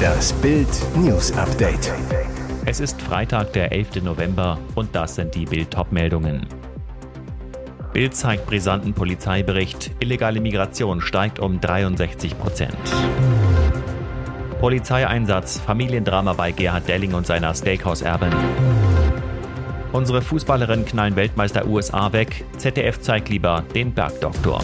Das Bild News Update. Es ist Freitag, der 11. November und das sind die Bild meldungen Bild zeigt brisanten Polizeibericht. Illegale Migration steigt um 63 Prozent. Polizeieinsatz, Familiendrama bei Gerhard Delling und seiner Steakhouse-Erbin. Unsere Fußballerinnen knallen Weltmeister USA weg. ZDF zeigt lieber den Bergdoktor.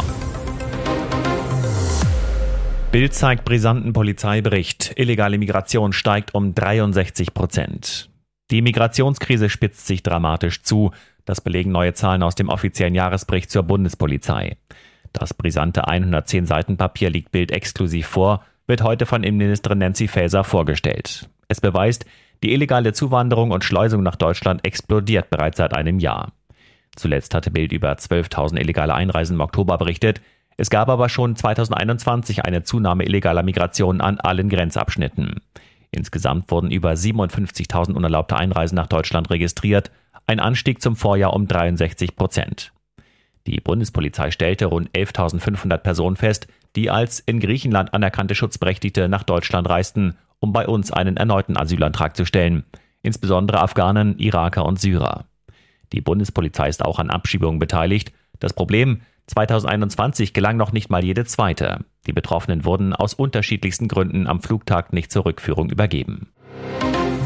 Bild zeigt brisanten Polizeibericht. Illegale Migration steigt um 63 Prozent. Die Migrationskrise spitzt sich dramatisch zu. Das belegen neue Zahlen aus dem offiziellen Jahresbericht zur Bundespolizei. Das brisante 110 Seiten Papier liegt Bild exklusiv vor, wird heute von Innenministerin Nancy Faeser vorgestellt. Es beweist, die illegale Zuwanderung und Schleusung nach Deutschland explodiert bereits seit einem Jahr. Zuletzt hatte Bild über 12.000 illegale Einreisen im Oktober berichtet. Es gab aber schon 2021 eine Zunahme illegaler Migration an allen Grenzabschnitten. Insgesamt wurden über 57.000 unerlaubte Einreisen nach Deutschland registriert, ein Anstieg zum Vorjahr um 63 Prozent. Die Bundespolizei stellte rund 11.500 Personen fest, die als in Griechenland anerkannte Schutzberechtigte nach Deutschland reisten, um bei uns einen erneuten Asylantrag zu stellen, insbesondere Afghanen, Iraker und Syrer. Die Bundespolizei ist auch an Abschiebungen beteiligt. Das Problem, 2021 gelang noch nicht mal jede zweite. Die Betroffenen wurden aus unterschiedlichsten Gründen am Flugtag nicht zur Rückführung übergeben.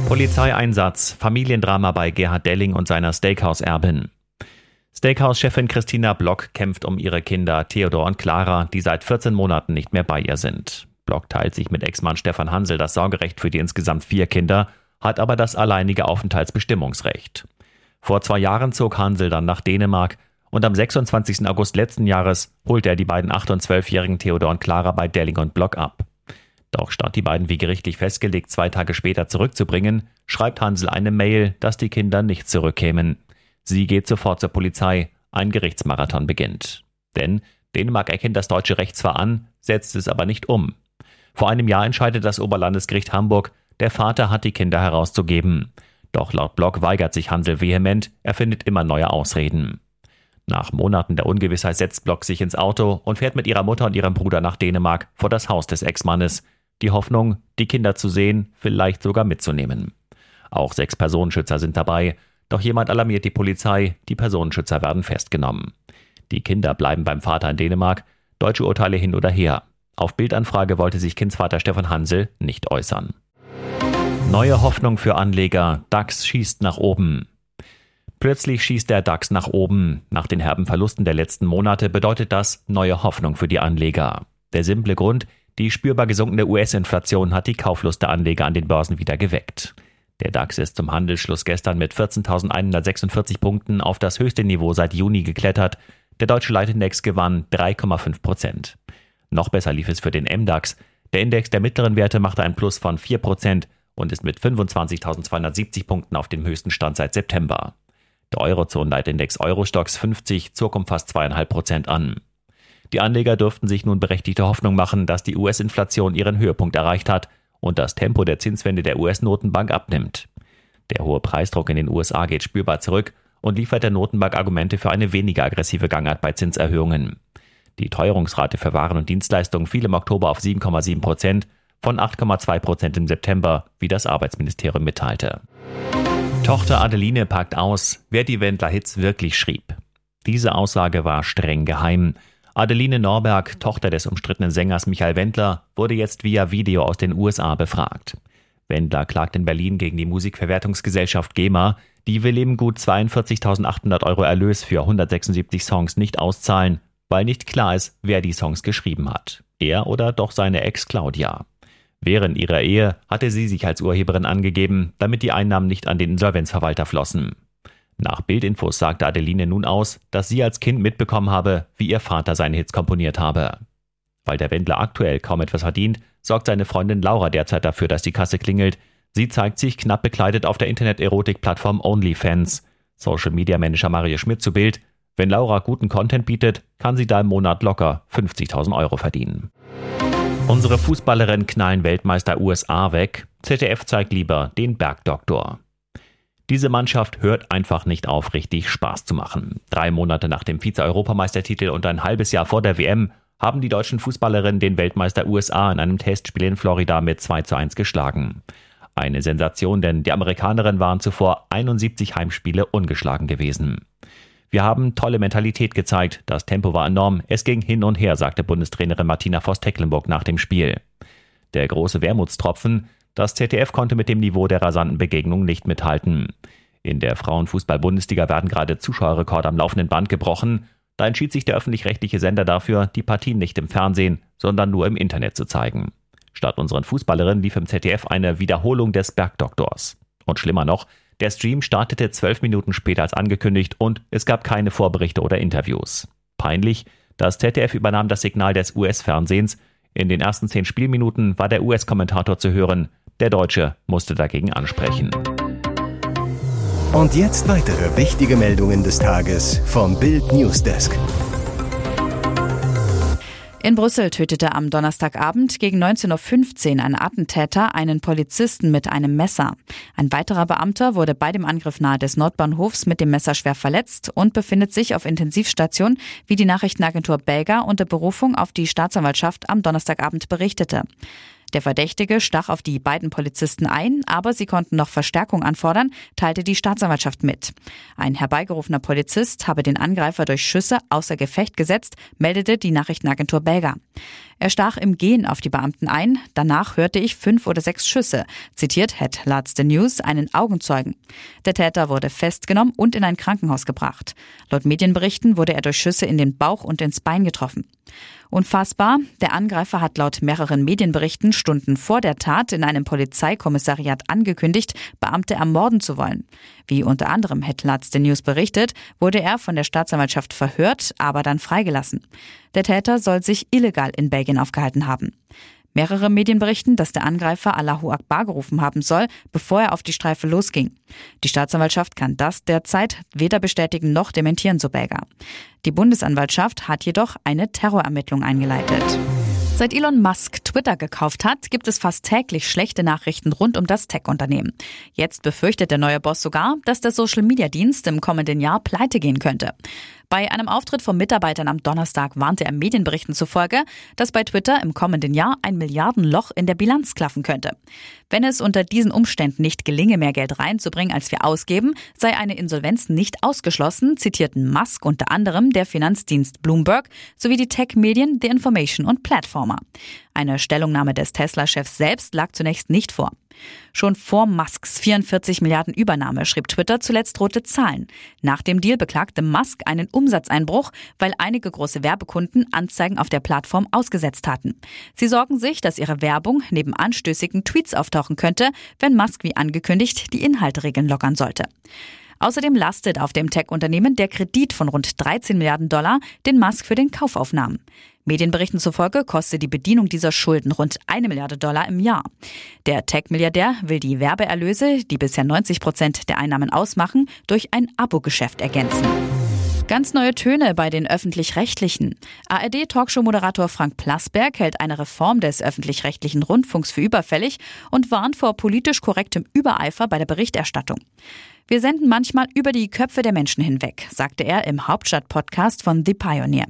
Polizeieinsatz, Familiendrama bei Gerhard Delling und seiner Steakhouse-Erbin. Steakhouse-Chefin Christina Block kämpft um ihre Kinder Theodor und Clara, die seit 14 Monaten nicht mehr bei ihr sind. Block teilt sich mit Ex-Mann Stefan Hansel das Sorgerecht für die insgesamt vier Kinder, hat aber das alleinige Aufenthaltsbestimmungsrecht. Vor zwei Jahren zog Hansel dann nach Dänemark und am 26. August letzten Jahres holte er die beiden 8- und 12-jährigen Theodor und Clara bei Delling und Block ab. Doch statt die beiden wie gerichtlich festgelegt zwei Tage später zurückzubringen, schreibt Hansel eine Mail, dass die Kinder nicht zurückkämen. Sie geht sofort zur Polizei, ein Gerichtsmarathon beginnt. Denn Dänemark erkennt das deutsche Recht zwar an, setzt es aber nicht um. Vor einem Jahr entscheidet das Oberlandesgericht Hamburg, der Vater hat die Kinder herauszugeben. Doch laut Block weigert sich Hansel vehement, er findet immer neue Ausreden. Nach Monaten der Ungewissheit setzt Block sich ins Auto und fährt mit ihrer Mutter und ihrem Bruder nach Dänemark vor das Haus des Ex-Mannes. Die Hoffnung, die Kinder zu sehen, vielleicht sogar mitzunehmen. Auch sechs Personenschützer sind dabei, doch jemand alarmiert die Polizei, die Personenschützer werden festgenommen. Die Kinder bleiben beim Vater in Dänemark, deutsche Urteile hin oder her. Auf Bildanfrage wollte sich Kindsvater Stefan Hansel nicht äußern. Neue Hoffnung für Anleger, DAX schießt nach oben. Plötzlich schießt der DAX nach oben. Nach den herben Verlusten der letzten Monate bedeutet das neue Hoffnung für die Anleger. Der simple Grund, die spürbar gesunkene US-Inflation hat die Kauflust der Anleger an den Börsen wieder geweckt. Der DAX ist zum Handelsschluss gestern mit 14.146 Punkten auf das höchste Niveau seit Juni geklettert. Der deutsche Leitindex gewann 3,5 Prozent. Noch besser lief es für den MDAX. Der Index der mittleren Werte machte ein Plus von 4 Prozent und ist mit 25.270 Punkten auf dem höchsten Stand seit September. Der Eurozone-Leitindex Eurostox 50 zog um fast 2,5 Prozent an. Die Anleger dürften sich nun berechtigte Hoffnung machen, dass die US-Inflation ihren Höhepunkt erreicht hat und das Tempo der Zinswende der US-Notenbank abnimmt. Der hohe Preisdruck in den USA geht spürbar zurück und liefert der Notenbank Argumente für eine weniger aggressive Gangart bei Zinserhöhungen. Die Teuerungsrate für Waren und Dienstleistungen fiel im Oktober auf 7,7 Prozent von 8,2 Prozent im September, wie das Arbeitsministerium mitteilte. Tochter Adeline packt aus, wer die Wendler-Hits wirklich schrieb. Diese Aussage war streng geheim. Adeline Norberg, Tochter des umstrittenen Sängers Michael Wendler, wurde jetzt via Video aus den USA befragt. Wendler klagt in Berlin gegen die Musikverwertungsgesellschaft GEMA. Die will ihm gut 42.800 Euro Erlös für 176 Songs nicht auszahlen, weil nicht klar ist, wer die Songs geschrieben hat. Er oder doch seine Ex Claudia. Während ihrer Ehe hatte sie sich als Urheberin angegeben, damit die Einnahmen nicht an den Insolvenzverwalter flossen. Nach Bildinfos sagte Adeline nun aus, dass sie als Kind mitbekommen habe, wie ihr Vater seine Hits komponiert habe. Weil der Wendler aktuell kaum etwas verdient, sorgt seine Freundin Laura derzeit dafür, dass die Kasse klingelt. Sie zeigt sich knapp bekleidet auf der Internet-Erotik-Plattform OnlyFans. Social Media Manager Mario Schmidt zu Bild. Wenn Laura guten Content bietet, kann sie da im Monat locker 50.000 Euro verdienen. Unsere Fußballerinnen knallen Weltmeister USA weg. ZDF zeigt lieber den Bergdoktor. Diese Mannschaft hört einfach nicht auf, richtig Spaß zu machen. Drei Monate nach dem Vize-Europameistertitel und ein halbes Jahr vor der WM haben die deutschen Fußballerinnen den Weltmeister USA in einem Testspiel in Florida mit 2 zu 1 geschlagen. Eine Sensation, denn die Amerikanerinnen waren zuvor 71 Heimspiele ungeschlagen gewesen. Wir haben tolle Mentalität gezeigt, das Tempo war enorm, es ging hin und her, sagte Bundestrainerin Martina Voss-Tecklenburg nach dem Spiel. Der große Wermutstropfen, das ZDF konnte mit dem Niveau der rasanten Begegnung nicht mithalten. In der Frauenfußball-Bundesliga werden gerade Zuschauerrekorde am laufenden Band gebrochen. Da entschied sich der öffentlich-rechtliche Sender dafür, die Partien nicht im Fernsehen, sondern nur im Internet zu zeigen. Statt unseren Fußballerinnen lief im ZDF eine Wiederholung des Bergdoktors. Und schlimmer noch, der Stream startete zwölf Minuten später als angekündigt und es gab keine Vorberichte oder Interviews. Peinlich, das ZDF übernahm das Signal des US-Fernsehens. In den ersten zehn Spielminuten war der US-Kommentator zu hören. Der Deutsche musste dagegen ansprechen. Und jetzt weitere wichtige Meldungen des Tages vom Bild Newsdesk. In Brüssel tötete am Donnerstagabend gegen 19.15 Uhr ein Attentäter einen Polizisten mit einem Messer. Ein weiterer Beamter wurde bei dem Angriff nahe des Nordbahnhofs mit dem Messer schwer verletzt und befindet sich auf Intensivstation, wie die Nachrichtenagentur Belga unter Berufung auf die Staatsanwaltschaft am Donnerstagabend berichtete. Der Verdächtige stach auf die beiden Polizisten ein, aber sie konnten noch Verstärkung anfordern, teilte die Staatsanwaltschaft mit. Ein herbeigerufener Polizist habe den Angreifer durch Schüsse außer Gefecht gesetzt, meldete die Nachrichtenagentur Belga. Er stach im Gehen auf die Beamten ein. Danach hörte ich fünf oder sechs Schüsse, zitiert Head Lads the News einen Augenzeugen. Der Täter wurde festgenommen und in ein Krankenhaus gebracht. Laut Medienberichten wurde er durch Schüsse in den Bauch und ins Bein getroffen. Unfassbar. Der Angreifer hat laut mehreren Medienberichten Stunden vor der Tat in einem Polizeikommissariat angekündigt, Beamte ermorden zu wollen. Wie unter anderem Headlatz the News berichtet, wurde er von der Staatsanwaltschaft verhört, aber dann freigelassen. Der Täter soll sich illegal in Belgien aufgehalten haben. Mehrere Medien berichten, dass der Angreifer Allahu Akbar gerufen haben soll, bevor er auf die Streife losging. Die Staatsanwaltschaft kann das derzeit weder bestätigen noch dementieren, so Belger. Die Bundesanwaltschaft hat jedoch eine Terrorermittlung eingeleitet. Seit Elon Musk Twitter gekauft hat, gibt es fast täglich schlechte Nachrichten rund um das Tech-Unternehmen. Jetzt befürchtet der neue Boss sogar, dass der Social-Media-Dienst im kommenden Jahr pleite gehen könnte. Bei einem Auftritt von Mitarbeitern am Donnerstag warnte er Medienberichten zufolge, dass bei Twitter im kommenden Jahr ein Milliardenloch in der Bilanz klaffen könnte. Wenn es unter diesen Umständen nicht gelinge, mehr Geld reinzubringen, als wir ausgeben, sei eine Insolvenz nicht ausgeschlossen, zitierten Musk unter anderem der Finanzdienst Bloomberg sowie die Tech-Medien The Information und Platformer. Eine Stellungnahme des Tesla-Chefs selbst lag zunächst nicht vor. Schon vor Musks 44 Milliarden Übernahme schrieb Twitter zuletzt rote Zahlen. Nach dem Deal beklagte Musk einen Umsatzeinbruch, weil einige große Werbekunden Anzeigen auf der Plattform ausgesetzt hatten. Sie sorgen sich, dass ihre Werbung neben anstößigen Tweets auftauchen könnte, wenn Musk wie angekündigt die Inhalteregeln lockern sollte. Außerdem lastet auf dem Tech-Unternehmen der Kredit von rund 13 Milliarden Dollar, den Musk für den Kauf aufnahm. Medienberichten zufolge kostet die Bedienung dieser Schulden rund eine Milliarde Dollar im Jahr. Der Tech-Milliardär will die Werbeerlöse, die bisher 90 Prozent der Einnahmen ausmachen, durch ein Abo-Geschäft ergänzen. Ganz neue Töne bei den öffentlich-rechtlichen. ARD-Talkshow-Moderator Frank Plasberg hält eine Reform des öffentlich-rechtlichen Rundfunks für überfällig und warnt vor politisch korrektem Übereifer bei der Berichterstattung. Wir senden manchmal über die Köpfe der Menschen hinweg, sagte er im Hauptstadt-Podcast von The Pioneer.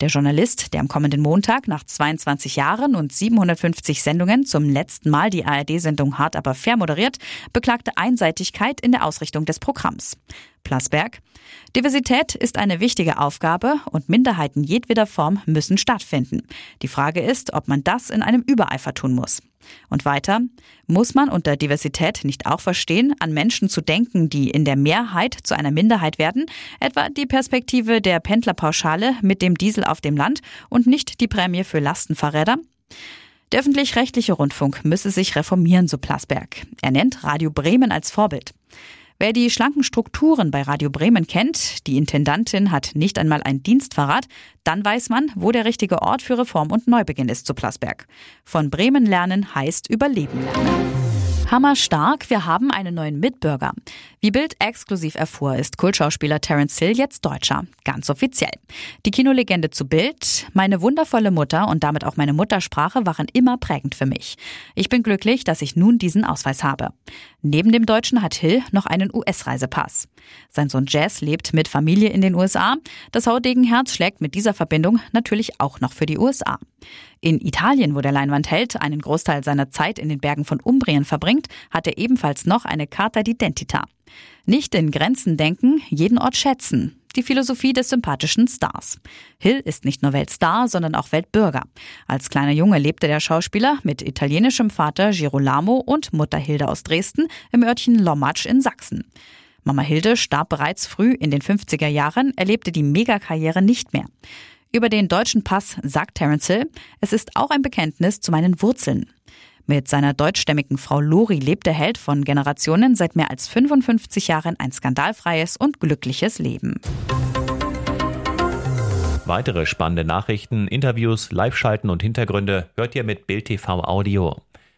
Der Journalist, der am kommenden Montag nach 22 Jahren und 750 Sendungen zum letzten Mal die ARD-Sendung Hart aber fair moderiert, beklagte Einseitigkeit in der Ausrichtung des Programms. Plasberg. Diversität ist eine wichtige Aufgabe und Minderheiten jedweder Form müssen stattfinden. Die Frage ist, ob man das in einem Übereifer tun muss. Und weiter, muss man unter Diversität nicht auch verstehen, an Menschen zu denken, die in der Mehrheit zu einer Minderheit werden, etwa die Perspektive der Pendlerpauschale mit dem Diesel auf dem Land und nicht die Prämie für Lastenfahrräder? Der öffentlich-rechtliche Rundfunk müsse sich reformieren, so Plasberg. Er nennt Radio Bremen als Vorbild. Wer die schlanken Strukturen bei Radio Bremen kennt, die Intendantin hat nicht einmal ein Dienstfahrrad, dann weiß man, wo der richtige Ort für Reform und Neubeginn ist zu Plasberg. Von Bremen lernen heißt Überleben lernen. Hammerstark, wir haben einen neuen Mitbürger. Wie Bild exklusiv erfuhr, ist Kultschauspieler Terence Hill jetzt Deutscher. Ganz offiziell. Die Kinolegende zu Bild, meine wundervolle Mutter und damit auch meine Muttersprache waren immer prägend für mich. Ich bin glücklich, dass ich nun diesen Ausweis habe. Neben dem Deutschen hat Hill noch einen US-Reisepass. Sein Sohn Jazz lebt mit Familie in den USA. Das Hautdegenherz schlägt mit dieser Verbindung natürlich auch noch für die USA. In Italien, wo der Leinwandheld einen Großteil seiner Zeit in den Bergen von Umbrien verbringt, hat er ebenfalls noch eine Carta d'identità. Nicht in Grenzen denken, jeden Ort schätzen. Die Philosophie des sympathischen Stars. Hill ist nicht nur Weltstar, sondern auch Weltbürger. Als kleiner Junge lebte der Schauspieler mit italienischem Vater Girolamo und Mutter Hilde aus Dresden im Örtchen Lommatsch in Sachsen. Mama Hilde starb bereits früh in den 50er Jahren, erlebte die Megakarriere nicht mehr. Über den deutschen Pass sagt Terence Hill, es ist auch ein Bekenntnis zu meinen Wurzeln. Mit seiner deutschstämmigen Frau Lori lebt der Held von Generationen seit mehr als 55 Jahren ein skandalfreies und glückliches Leben. Weitere spannende Nachrichten, Interviews, Live-Schalten und Hintergründe hört ihr mit Bild TV Audio.